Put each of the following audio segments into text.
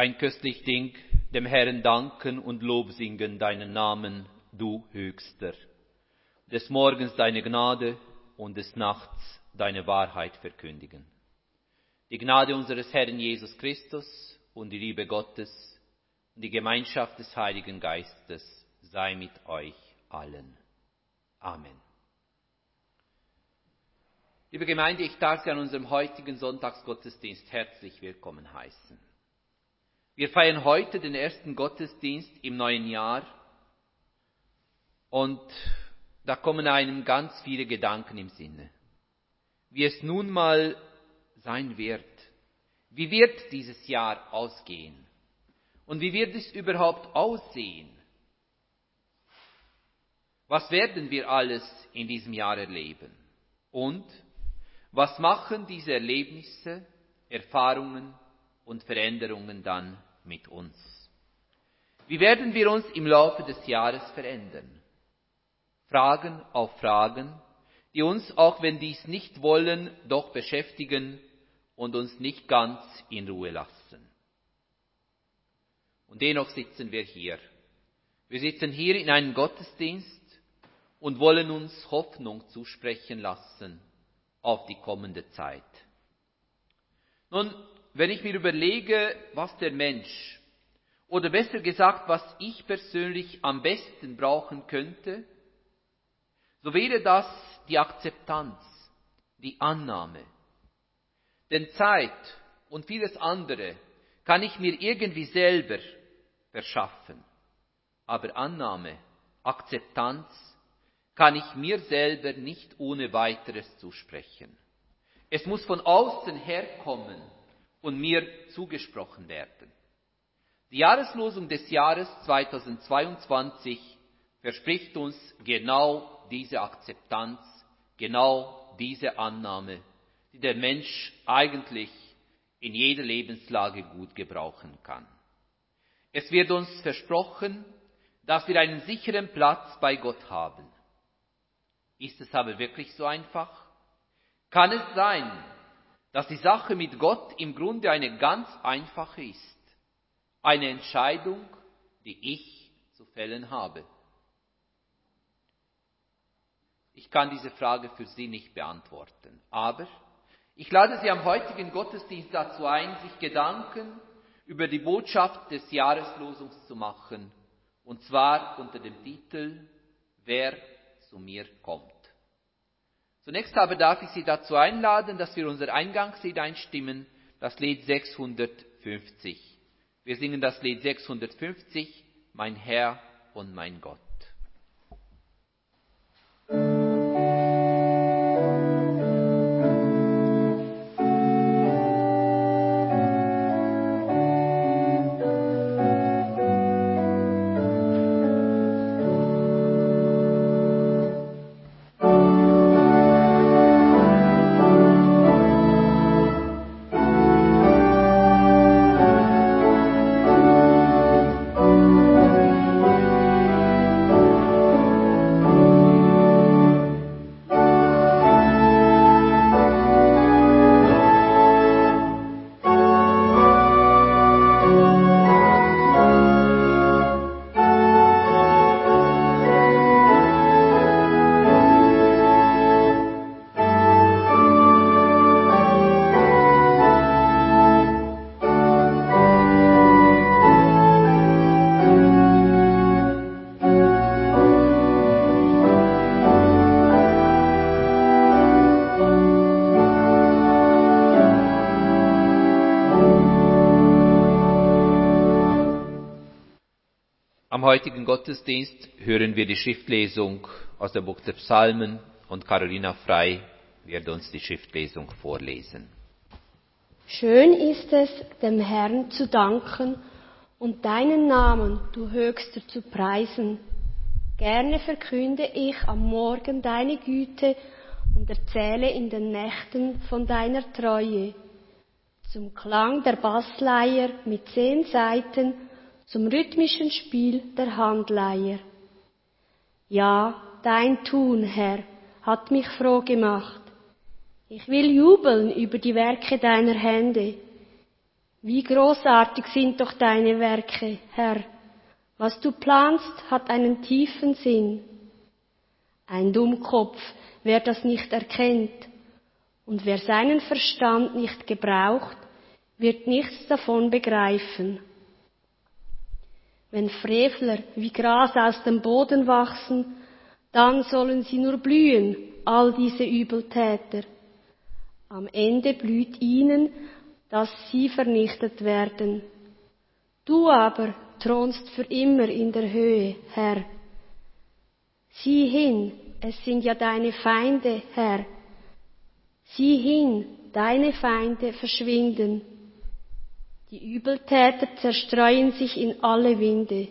Ein köstlich Ding, dem Herrn danken und Lob singen deinen Namen, du Höchster. Des Morgens deine Gnade und des Nachts deine Wahrheit verkündigen. Die Gnade unseres Herrn Jesus Christus und die Liebe Gottes und die Gemeinschaft des Heiligen Geistes sei mit euch allen. Amen. Liebe Gemeinde, ich darf Sie an unserem heutigen Sonntagsgottesdienst herzlich willkommen heißen. Wir feiern heute den ersten Gottesdienst im neuen Jahr und da kommen einem ganz viele Gedanken im Sinne. Wie es nun mal sein wird. Wie wird dieses Jahr ausgehen? Und wie wird es überhaupt aussehen? Was werden wir alles in diesem Jahr erleben? Und was machen diese Erlebnisse, Erfahrungen und Veränderungen dann mit uns? Wie werden wir uns im Laufe des Jahres verändern? Fragen auf Fragen, die uns, auch wenn dies nicht wollen, doch beschäftigen und uns nicht ganz in Ruhe lassen. Und dennoch sitzen wir hier. Wir sitzen hier in einem Gottesdienst und wollen uns Hoffnung zusprechen lassen auf die kommende Zeit. Nun, wenn ich mir überlege, was der Mensch, oder besser gesagt, was ich persönlich am besten brauchen könnte, so wäre das die Akzeptanz, die Annahme. Denn Zeit und vieles andere kann ich mir irgendwie selber verschaffen. Aber Annahme, Akzeptanz kann ich mir selber nicht ohne weiteres zusprechen. Es muss von außen herkommen und mir zugesprochen werden. Die Jahreslosung des Jahres 2022 verspricht uns genau diese Akzeptanz, genau diese Annahme, die der Mensch eigentlich in jeder Lebenslage gut gebrauchen kann. Es wird uns versprochen, dass wir einen sicheren Platz bei Gott haben. Ist es aber wirklich so einfach? Kann es sein, dass die Sache mit Gott im Grunde eine ganz einfache ist? Eine Entscheidung, die ich zu fällen habe? Ich kann diese Frage für Sie nicht beantworten. Aber ich lade Sie am heutigen Gottesdienst dazu ein, sich Gedanken über die Botschaft des Jahreslosums zu machen. Und zwar unter dem Titel Wer zu mir kommt. Zunächst aber darf ich Sie dazu einladen, dass wir unser Eingangslied einstimmen, das Lied 650. Wir singen das Lied 650, Mein Herr und mein Gott. Gottesdienst hören wir die Schriftlesung aus dem Buch der Psalmen und Carolina Frei wird uns die Schriftlesung vorlesen. Schön ist es, dem Herrn zu danken und deinen Namen, du Höchster, zu preisen. Gerne verkünde ich am Morgen deine Güte und erzähle in den Nächten von deiner Treue. Zum Klang der Bassleier mit zehn Saiten zum rhythmischen Spiel der Handleier. Ja, dein Tun, Herr, hat mich froh gemacht. Ich will jubeln über die Werke deiner Hände. Wie großartig sind doch deine Werke, Herr. Was du planst, hat einen tiefen Sinn. Ein Dummkopf, wer das nicht erkennt, und wer seinen Verstand nicht gebraucht, wird nichts davon begreifen. Wenn Frevler wie Gras aus dem Boden wachsen, dann sollen sie nur blühen, all diese Übeltäter. Am Ende blüht ihnen, dass sie vernichtet werden. Du aber thronst für immer in der Höhe, Herr. Sieh hin, es sind ja deine Feinde, Herr. Sieh hin, deine Feinde verschwinden. Die Übeltäter zerstreuen sich in alle Winde.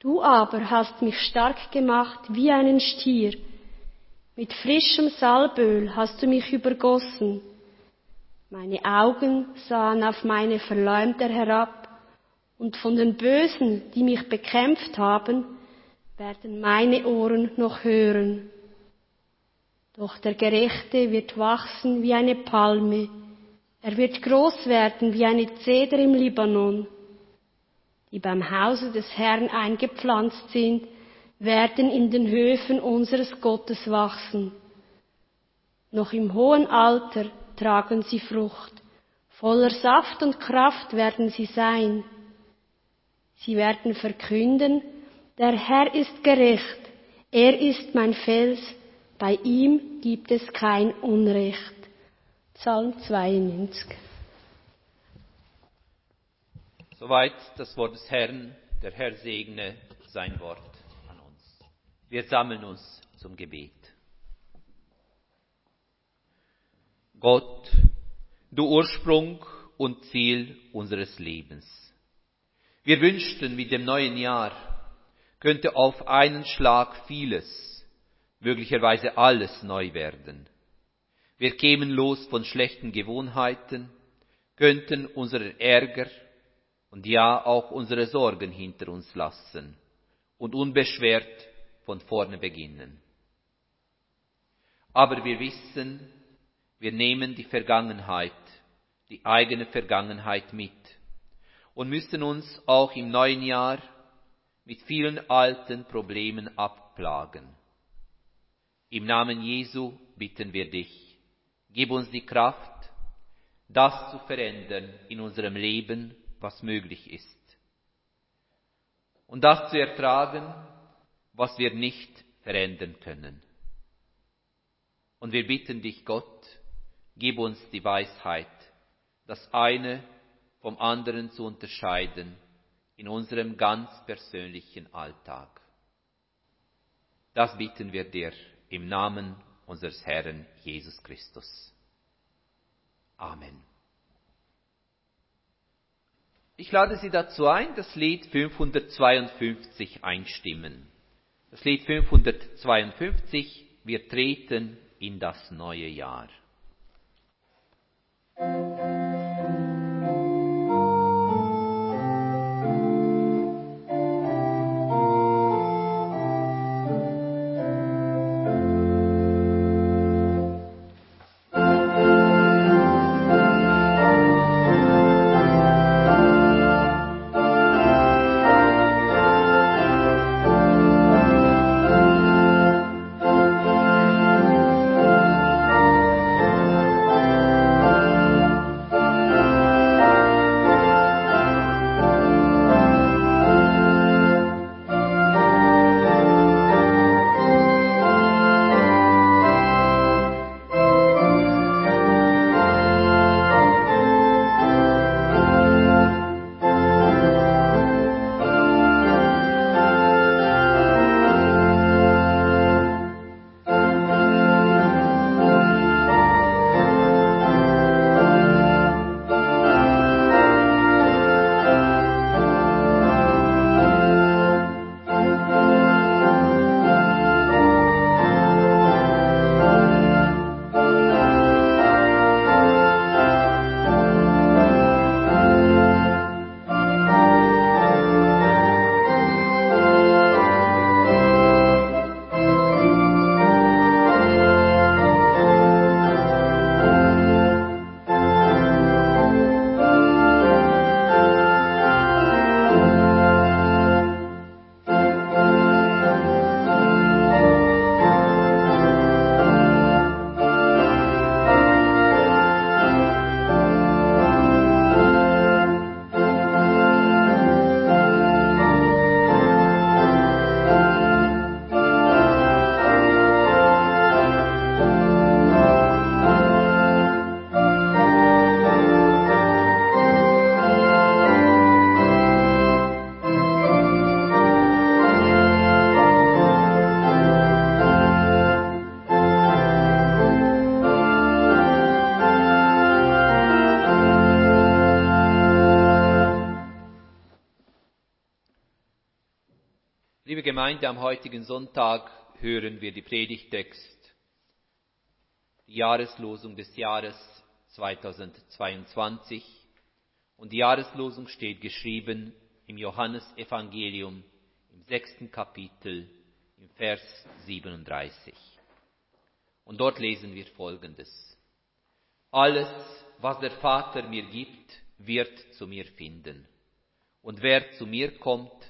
Du aber hast mich stark gemacht wie einen Stier. Mit frischem Salböl hast du mich übergossen. Meine Augen sahen auf meine Verleumder herab, und von den Bösen, die mich bekämpft haben, werden meine Ohren noch hören. Doch der Gerechte wird wachsen wie eine Palme, er wird groß werden wie eine Zeder im Libanon. Die beim Hause des Herrn eingepflanzt sind, werden in den Höfen unseres Gottes wachsen. Noch im hohen Alter tragen sie Frucht. Voller Saft und Kraft werden sie sein. Sie werden verkünden, der Herr ist gerecht, er ist mein Fels, bei ihm gibt es kein Unrecht. Psalm 92. Soweit das Wort des Herrn. Der Herr segne sein Wort an uns. Wir sammeln uns zum Gebet. Gott, du Ursprung und Ziel unseres Lebens. Wir wünschten, mit dem neuen Jahr könnte auf einen Schlag vieles, möglicherweise alles neu werden. Wir kämen los von schlechten Gewohnheiten, könnten unseren Ärger und ja auch unsere Sorgen hinter uns lassen und unbeschwert von vorne beginnen. Aber wir wissen, wir nehmen die Vergangenheit, die eigene Vergangenheit mit und müssen uns auch im neuen Jahr mit vielen alten Problemen abplagen. Im Namen Jesu bitten wir dich, gib uns die Kraft, das zu verändern in unserem Leben, was möglich ist. Und das zu ertragen, was wir nicht verändern können. Und wir bitten dich, Gott, gib uns die Weisheit, das eine vom anderen zu unterscheiden in unserem ganz persönlichen Alltag. Das bitten wir dir im Namen unseres Herrn Jesus Christus. Amen. Ich lade Sie dazu ein, das Lied 552 einstimmen. Das Lied 552, wir treten in das neue Jahr. Gemeinde, am heutigen Sonntag hören wir die Predigtext, die Jahreslosung des Jahres 2022. Und die Jahreslosung steht geschrieben im Johannesevangelium im sechsten Kapitel im Vers 37. Und dort lesen wir Folgendes. Alles, was der Vater mir gibt, wird zu mir finden. Und wer zu mir kommt,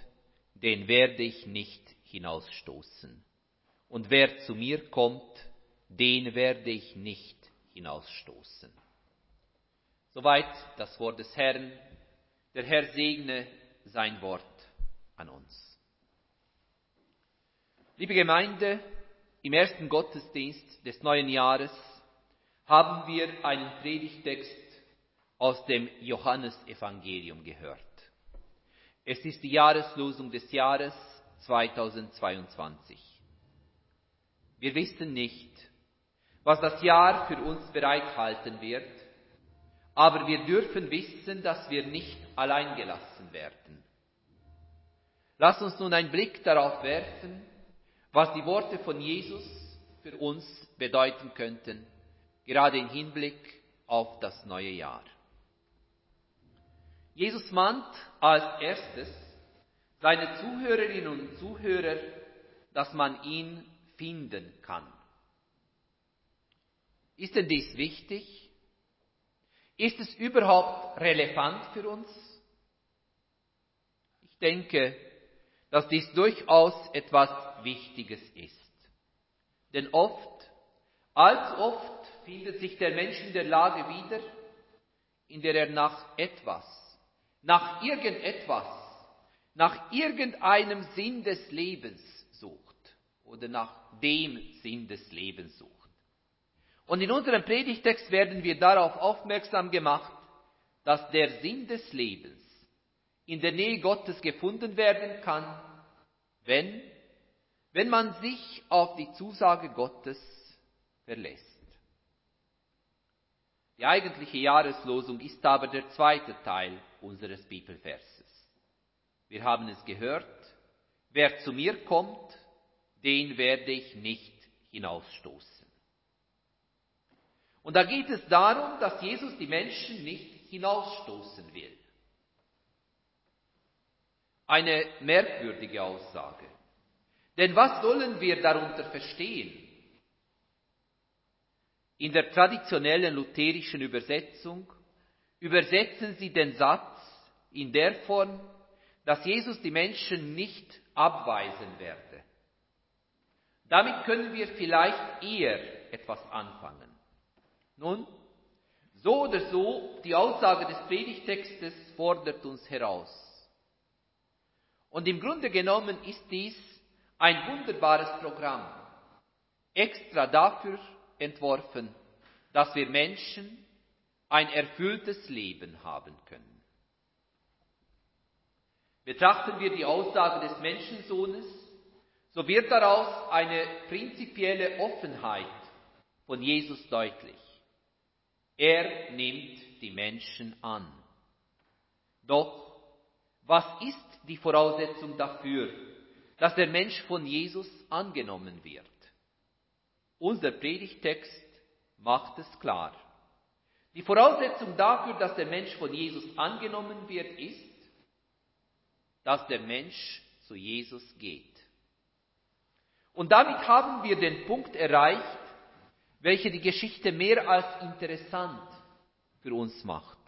den werde ich nicht hinausstoßen. Und wer zu mir kommt, den werde ich nicht hinausstoßen. Soweit das Wort des Herrn. Der Herr segne sein Wort an uns. Liebe Gemeinde, im ersten Gottesdienst des neuen Jahres haben wir einen Predigtext aus dem Johannesevangelium gehört. Es ist die Jahreslosung des Jahres 2022. Wir wissen nicht, was das Jahr für uns bereithalten wird, aber wir dürfen wissen, dass wir nicht allein gelassen werden. Lass uns nun einen Blick darauf werfen, was die Worte von Jesus für uns bedeuten könnten, gerade im Hinblick auf das neue Jahr. Jesus mahnt als erstes seine Zuhörerinnen und Zuhörer, dass man ihn finden kann. Ist denn dies wichtig? Ist es überhaupt relevant für uns? Ich denke, dass dies durchaus etwas Wichtiges ist. Denn oft, allzu oft findet sich der Mensch in der Lage wieder, in der er nach etwas, nach irgendetwas, nach irgendeinem Sinn des Lebens sucht oder nach dem Sinn des Lebens sucht. Und in unserem Predigtext werden wir darauf aufmerksam gemacht, dass der Sinn des Lebens in der Nähe Gottes gefunden werden kann, wenn, wenn man sich auf die Zusage Gottes verlässt. Die eigentliche Jahreslosung ist aber der zweite Teil unseres Bibelverses. Wir haben es gehört, wer zu mir kommt, den werde ich nicht hinausstoßen. Und da geht es darum, dass Jesus die Menschen nicht hinausstoßen will. Eine merkwürdige Aussage. Denn was sollen wir darunter verstehen? In der traditionellen lutherischen Übersetzung übersetzen sie den Satz in der Form, dass Jesus die Menschen nicht abweisen werde. Damit können wir vielleicht eher etwas anfangen. Nun, so oder so, die Aussage des Predigtextes fordert uns heraus. Und im Grunde genommen ist dies ein wunderbares Programm, extra dafür entworfen, dass wir Menschen ein erfülltes Leben haben können. Betrachten wir die Aussage des Menschensohnes, so wird daraus eine prinzipielle Offenheit von Jesus deutlich. Er nimmt die Menschen an. Doch was ist die Voraussetzung dafür, dass der Mensch von Jesus angenommen wird? Unser Predigtext macht es klar. Die Voraussetzung dafür, dass der Mensch von Jesus angenommen wird, ist, dass der Mensch zu Jesus geht. Und damit haben wir den Punkt erreicht, welcher die Geschichte mehr als interessant für uns macht.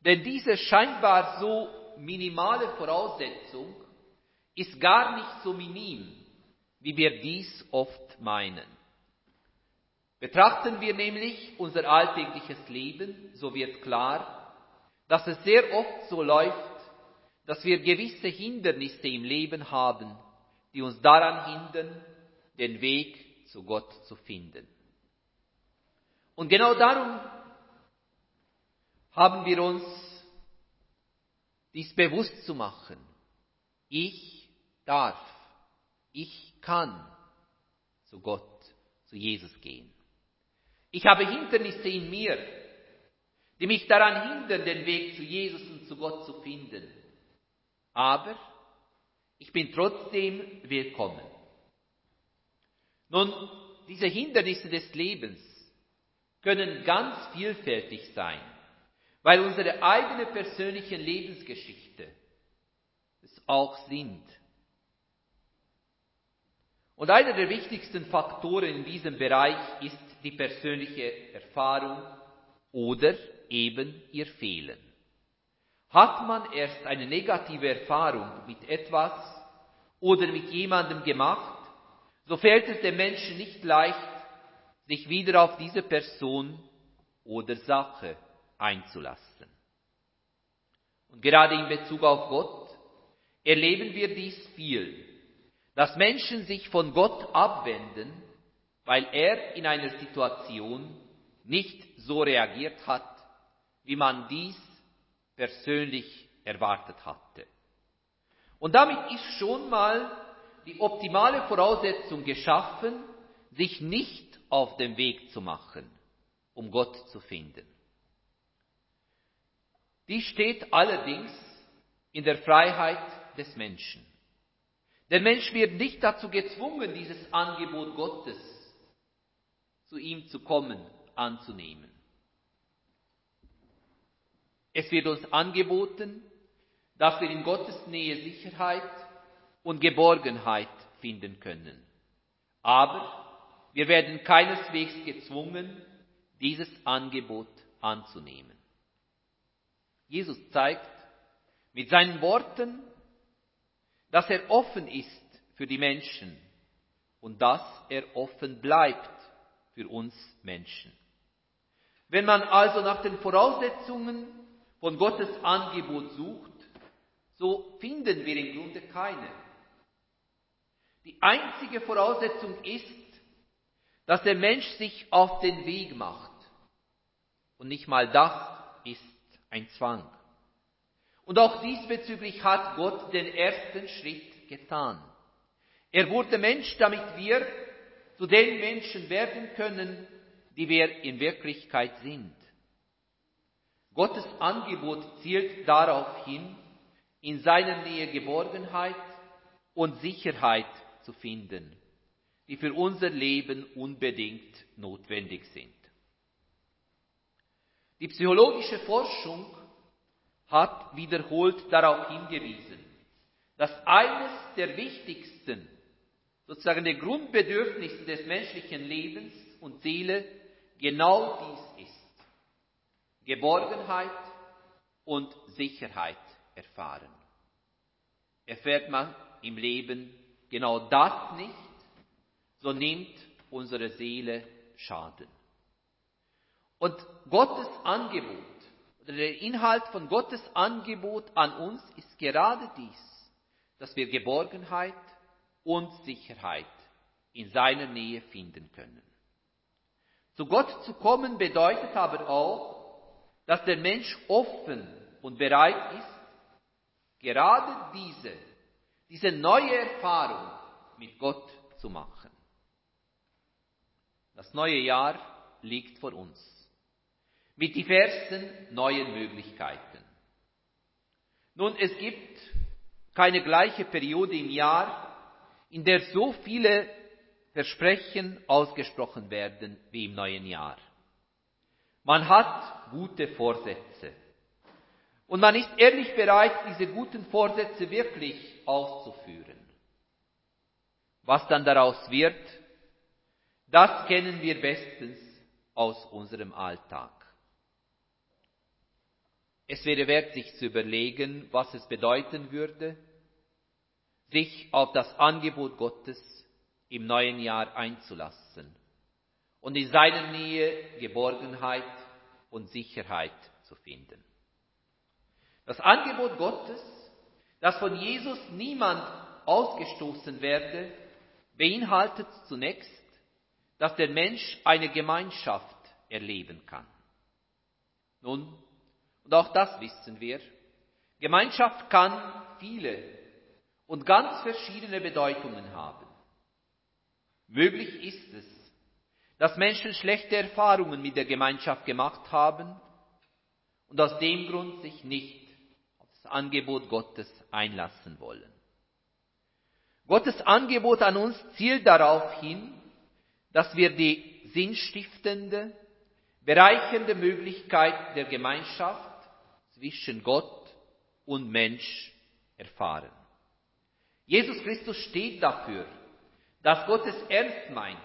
Denn diese scheinbar so minimale Voraussetzung ist gar nicht so minim, wie wir dies oft meinen. Betrachten wir nämlich unser alltägliches Leben, so wird klar, dass es sehr oft so läuft, dass wir gewisse Hindernisse im Leben haben, die uns daran hindern, den Weg zu Gott zu finden. Und genau darum haben wir uns dies bewusst zu machen. Ich darf, ich kann zu Gott, zu Jesus gehen. Ich habe Hindernisse in mir, die mich daran hindern, den Weg zu Jesus und zu Gott zu finden. Aber Ich bin trotzdem willkommen. Nun, diese Hindernisse des Lebens können ganz vielfältig sein, weil unsere eigene persönliche Lebensgeschichte es auch sind. Und einer der wichtigsten Faktoren in diesem Bereich ist die persönliche Erfahrung oder eben ihr Fehlen. Hat man erst eine negative Erfahrung mit etwas oder mit jemandem gemacht, so fällt es dem Menschen nicht leicht, sich wieder auf diese Person oder Sache einzulassen. Und gerade in Bezug auf Gott erleben wir dies viel, dass Menschen sich von Gott abwenden, weil er in einer Situation nicht so reagiert hat, wie man dies persönlich erwartet hatte. Und damit ist schon mal die optimale Voraussetzung geschaffen, sich nicht auf den Weg zu machen, um Gott zu finden. Dies steht allerdings in der Freiheit des Menschen. Der Mensch wird nicht dazu gezwungen, dieses Angebot Gottes zu ihm zu kommen, anzunehmen. Es wird uns angeboten, dass wir in Gottes Nähe Sicherheit und Geborgenheit finden können. Aber wir werden keineswegs gezwungen, dieses Angebot anzunehmen. Jesus zeigt mit seinen Worten, dass er offen ist für die Menschen und dass er offen bleibt für uns Menschen. Wenn man also nach den Voraussetzungen von Gottes Angebot sucht, so finden wir im Grunde keine. Die einzige Voraussetzung ist, dass der Mensch sich auf den Weg macht. Und nicht mal das ist ein Zwang. Und auch diesbezüglich hat Gott den ersten Schritt getan. Er wurde Mensch, damit wir zu den Menschen werden können, die wir in Wirklichkeit sind. Gottes Angebot zielt darauf hin, in seiner Nähe Geborgenheit und Sicherheit zu finden die für unser Leben unbedingt notwendig sind. Die psychologische Forschung hat wiederholt darauf hingewiesen, dass eines der wichtigsten, sozusagen der Grundbedürfnisse des menschlichen Lebens und Seele genau dies ist. Geborgenheit und Sicherheit erfahren. Erfährt man im Leben genau das nicht, so nimmt unsere Seele Schaden. Und Gottes Angebot, oder der Inhalt von Gottes Angebot an uns ist gerade dies, dass wir Geborgenheit und Sicherheit in seiner Nähe finden können. Zu Gott zu kommen bedeutet aber auch, dass der Mensch offen und bereit ist, gerade diese, diese neue Erfahrung mit Gott zu machen. Das neue Jahr liegt vor uns mit diversen neuen Möglichkeiten. Nun, es gibt keine gleiche Periode im Jahr, in der so viele Versprechen ausgesprochen werden wie im neuen Jahr. Man hat gute Vorsätze. Und man ist ehrlich bereit, diese guten Vorsätze wirklich auszuführen. Was dann daraus wird, das kennen wir bestens aus unserem Alltag. Es wäre wert, sich zu überlegen, was es bedeuten würde, sich auf das Angebot Gottes im neuen Jahr einzulassen und in seiner Nähe Geborgenheit und Sicherheit zu finden. Das Angebot Gottes, dass von Jesus niemand ausgestoßen werde, beinhaltet zunächst dass der Mensch eine Gemeinschaft erleben kann. Nun, und auch das wissen wir, Gemeinschaft kann viele und ganz verschiedene Bedeutungen haben. Möglich ist es, dass Menschen schlechte Erfahrungen mit der Gemeinschaft gemacht haben und aus dem Grund sich nicht auf das Angebot Gottes einlassen wollen. Gottes Angebot an uns zielt darauf hin, dass wir die sinnstiftende, bereichernde Möglichkeit der Gemeinschaft zwischen Gott und Mensch erfahren. Jesus Christus steht dafür, dass Gott es ernst meint,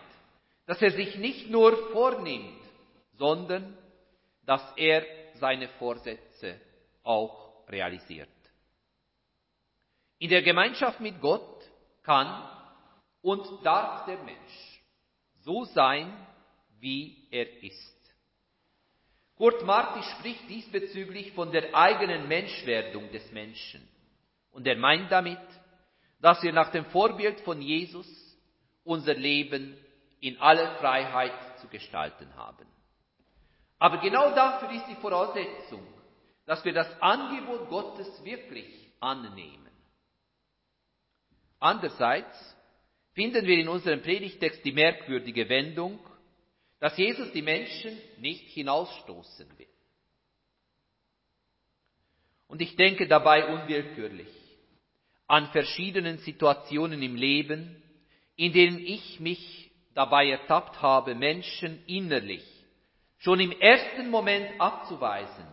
dass er sich nicht nur vornimmt, sondern dass er seine Vorsätze auch realisiert. In der Gemeinschaft mit Gott kann und darf der Mensch so sein, wie er ist. Kurt Marti spricht diesbezüglich von der eigenen Menschwerdung des Menschen. Und er meint damit, dass wir nach dem Vorbild von Jesus unser Leben in aller Freiheit zu gestalten haben. Aber genau dafür ist die Voraussetzung, dass wir das Angebot Gottes wirklich annehmen. Andererseits finden wir in unserem Predigtext die merkwürdige Wendung, dass Jesus die Menschen nicht hinausstoßen will. Und ich denke dabei unwillkürlich an verschiedenen Situationen im Leben, in denen ich mich dabei ertappt habe, Menschen innerlich schon im ersten Moment abzuweisen,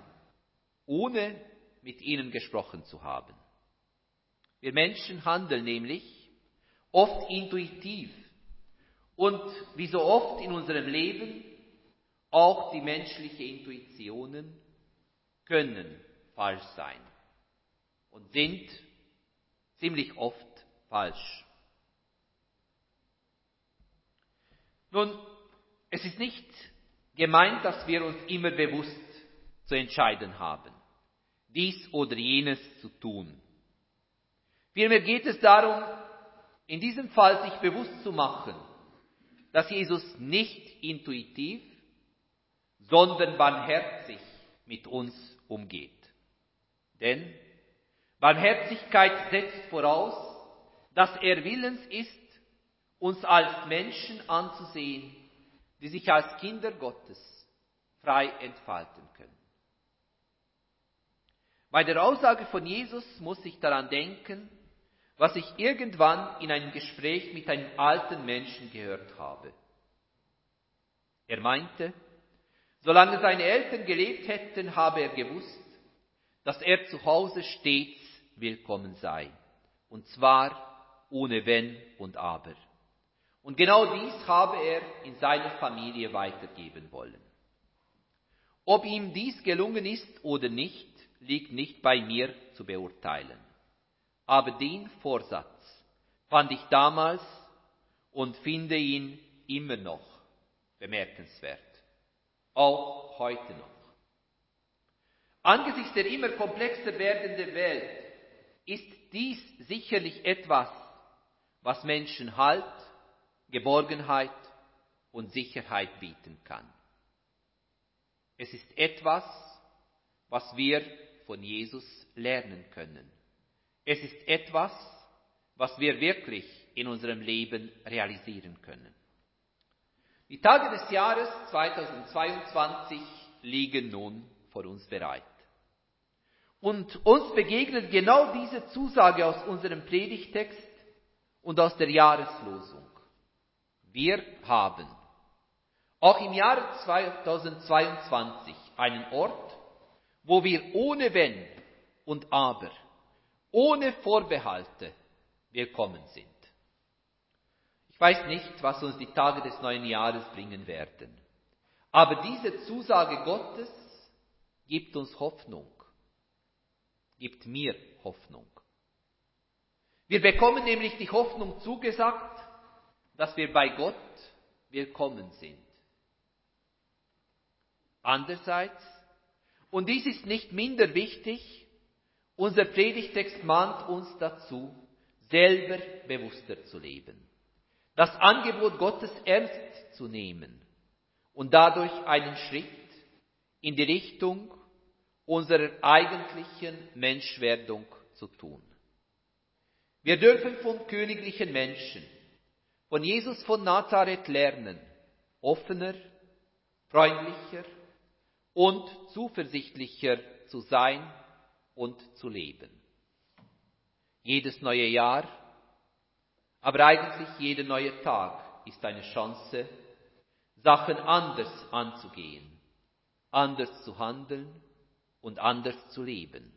ohne mit ihnen gesprochen zu haben. Wir Menschen handeln nämlich oft intuitiv und wie so oft in unserem Leben, auch die menschlichen Intuitionen können falsch sein und sind ziemlich oft falsch. Nun, es ist nicht gemeint, dass wir uns immer bewusst zu entscheiden haben, dies oder jenes zu tun. Vielmehr geht es darum, in diesem Fall sich bewusst zu machen, dass Jesus nicht intuitiv, sondern barmherzig mit uns umgeht. Denn Barmherzigkeit setzt voraus, dass er willens ist, uns als Menschen anzusehen, die sich als Kinder Gottes frei entfalten können. Bei der Aussage von Jesus muss ich daran denken, was ich irgendwann in einem Gespräch mit einem alten Menschen gehört habe. Er meinte, solange seine Eltern gelebt hätten, habe er gewusst, dass er zu Hause stets willkommen sei. Und zwar ohne Wenn und Aber. Und genau dies habe er in seiner Familie weitergeben wollen. Ob ihm dies gelungen ist oder nicht, liegt nicht bei mir zu beurteilen. Aber den Vorsatz fand ich damals und finde ihn immer noch bemerkenswert. Auch heute noch. Angesichts der immer komplexer werdenden Welt ist dies sicherlich etwas, was Menschen Halt, Geborgenheit und Sicherheit bieten kann. Es ist etwas, was wir von Jesus lernen können. Es ist etwas, was wir wirklich in unserem Leben realisieren können. Die Tage des Jahres 2022 liegen nun vor uns bereit. Und uns begegnet genau diese Zusage aus unserem Predigtext und aus der Jahreslosung. Wir haben auch im Jahre 2022 einen Ort, wo wir ohne Wenn und Aber, ohne Vorbehalte willkommen sind. Ich weiß nicht, was uns die Tage des neuen Jahres bringen werden, aber diese Zusage Gottes gibt uns Hoffnung gibt mir Hoffnung. Wir bekommen nämlich die Hoffnung zugesagt, dass wir bei Gott willkommen sind. Andererseits, und dies ist nicht minder wichtig, unser Predigtext mahnt uns dazu, selber bewusster zu leben, das Angebot Gottes ernst zu nehmen und dadurch einen Schritt in die Richtung unserer eigentlichen Menschwerdung zu tun. Wir dürfen von königlichen Menschen, von Jesus von Nazareth lernen, offener, freundlicher und zuversichtlicher zu sein und zu leben. Jedes neue Jahr Aber eigentlich jeder neue Tag ist eine Chance, Sachen anders anzugehen, anders zu handeln und anders zu leben.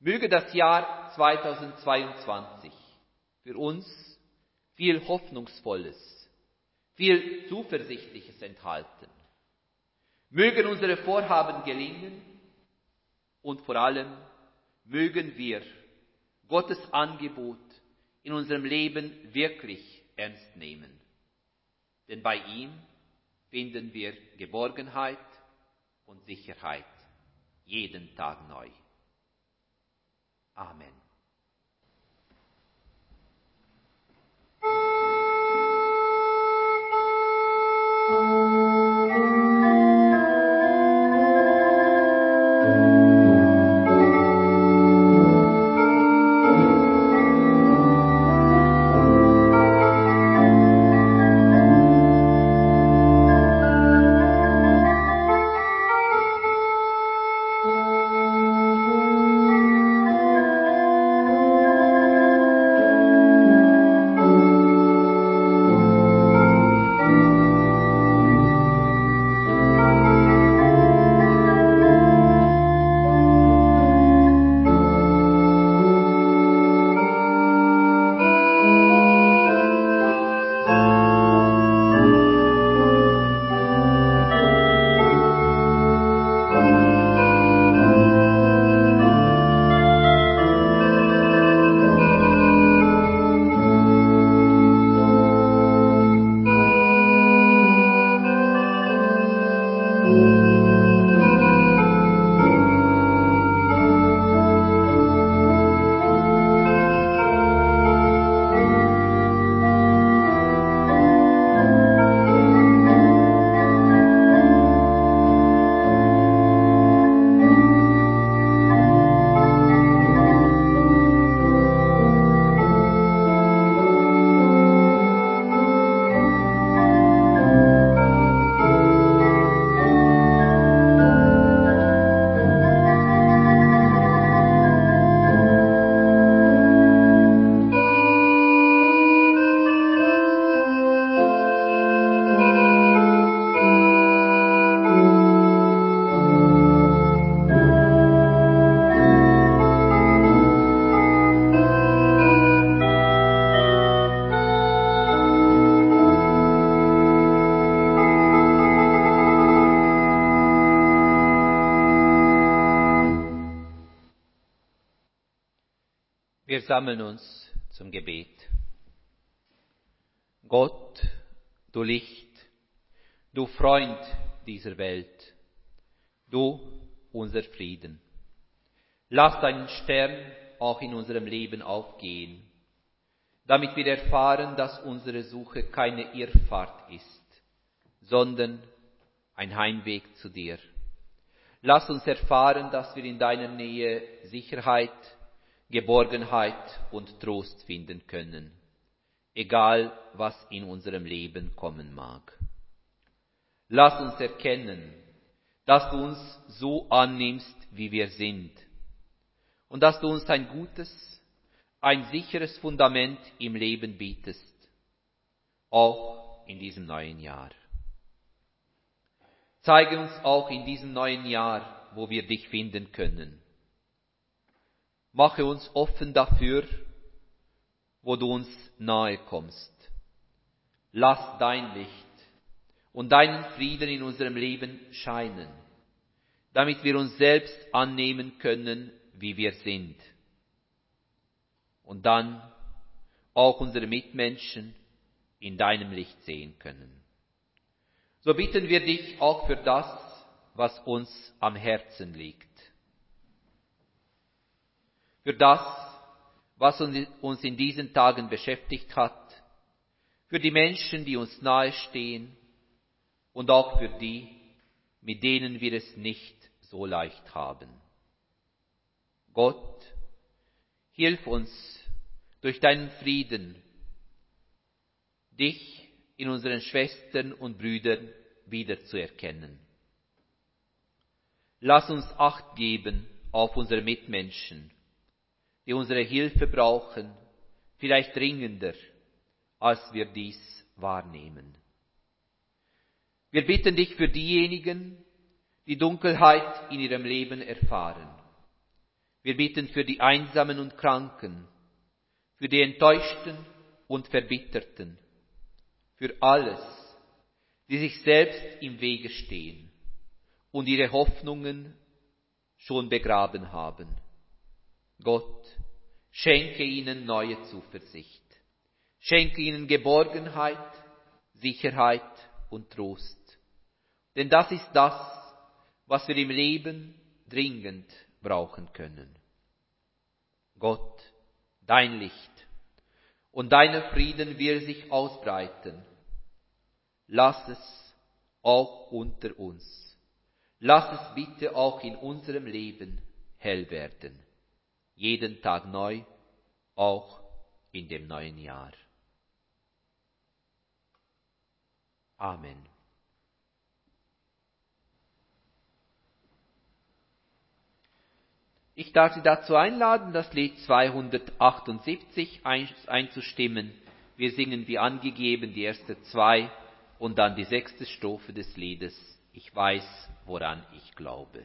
Möge das Jahr 2022 für uns viel Hoffnungsvolles, viel Zuversichtliches enthalten. Mögen unsere Vorhaben gelingen und vor allem mögen wir Gottes Angebot in unserem Leben wirklich ernst nehmen. Denn bei ihm finden wir Geborgenheit und Sicherheit jeden Tag neu. Amen. Wir sammeln uns zum Gebet. Gott, du Licht, du Freund dieser Welt, du unser Frieden. Lass deinen Stern auch in unserem Leben aufgehen, damit wir erfahren, dass unsere Suche keine Irrfahrt ist, sondern ein Heimweg zu dir. Lass uns erfahren, dass wir in deiner Nähe Sicherheit, Geborgenheit und Trost finden können, egal was in unserem Leben kommen mag. Lass uns erkennen, dass du uns so annimmst, wie wir sind, und dass du uns ein gutes, ein sicheres Fundament im Leben bietest, auch in diesem neuen Jahr. Zeige uns auch in diesem neuen Jahr, wo wir dich finden können Mache uns offen dafür, wo du uns nahe kommst. Lass dein Licht und deinen Frieden in unserem Leben scheinen, damit wir uns selbst annehmen können, wie wir sind. Und dann auch unsere Mitmenschen in deinem Licht sehen können. So bitten wir dich auch für das, was uns am Herzen liegt für das, was uns in diesen Tagen beschäftigt hat, für die Menschen, die uns nahestehen und auch für die, mit denen wir es nicht so leicht haben. Gott, hilf uns durch deinen Frieden, dich in unseren Schwestern und Brüdern wiederzuerkennen. Lass uns Acht geben auf unsere Mitmenschen die unsere Hilfe brauchen, vielleicht dringender als wir dies wahrnehmen. Wir bitten dich für diejenigen, die Dunkelheit in ihrem Leben erfahren. Wir bitten für die Einsamen und Kranken, für die Enttäuschten und Verbitterten, für alles, die sich selbst im Wege stehen und ihre Hoffnungen schon begraben haben. Gott, schenke ihnen neue Zuversicht, schenke ihnen Geborgenheit, Sicherheit und Trost. Denn das ist das, was wir im Leben dringend brauchen können. Gott, dein Licht und deiner Frieden will sich ausbreiten. Lass es auch unter uns. Lass es bitte auch in unserem Leben hell werden. Jeden Tag neu, auch in dem neuen Jahr. Amen. Ich darf Sie dazu einladen, das Lied 278 einzustimmen. Wir singen wie angegeben die erste zwei und dann die sechste Strophe des Liedes. Ich weiß, woran ich glaube.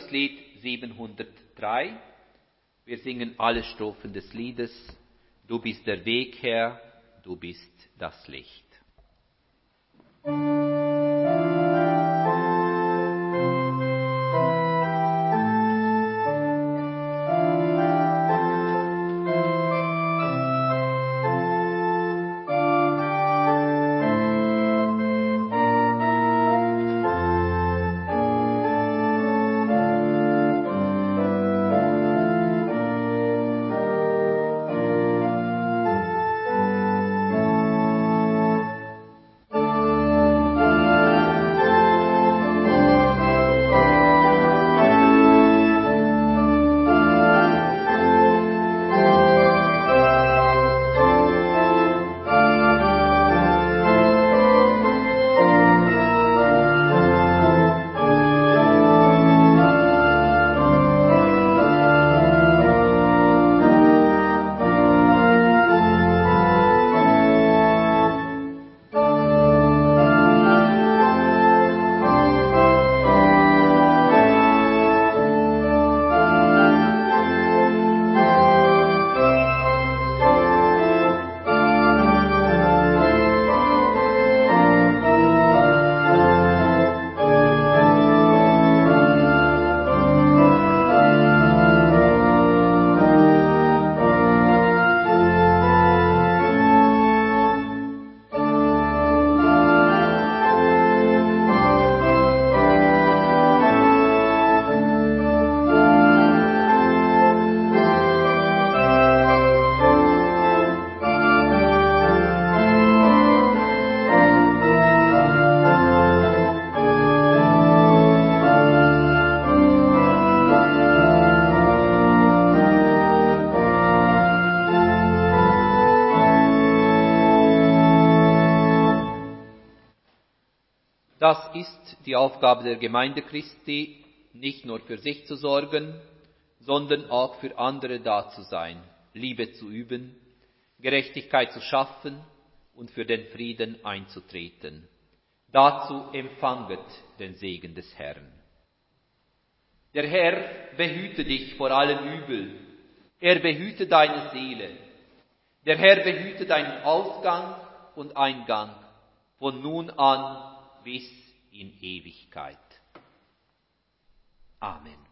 Das Lied 703. Wir singen alle Strophen des Liedes. Du bist der Weg, Herr, du bist das Licht. Aufgabe der Gemeinde Christi, nicht nur für sich zu sorgen, sondern auch für andere da zu sein, Liebe zu üben, Gerechtigkeit zu schaffen und für den Frieden einzutreten. Dazu empfanget den Segen des Herrn. Der Herr behüte dich vor allem Übel, er behüte deine Seele. Der Herr behüte deinen Ausgang und Eingang von nun an bis in Ewigkeit. Amen.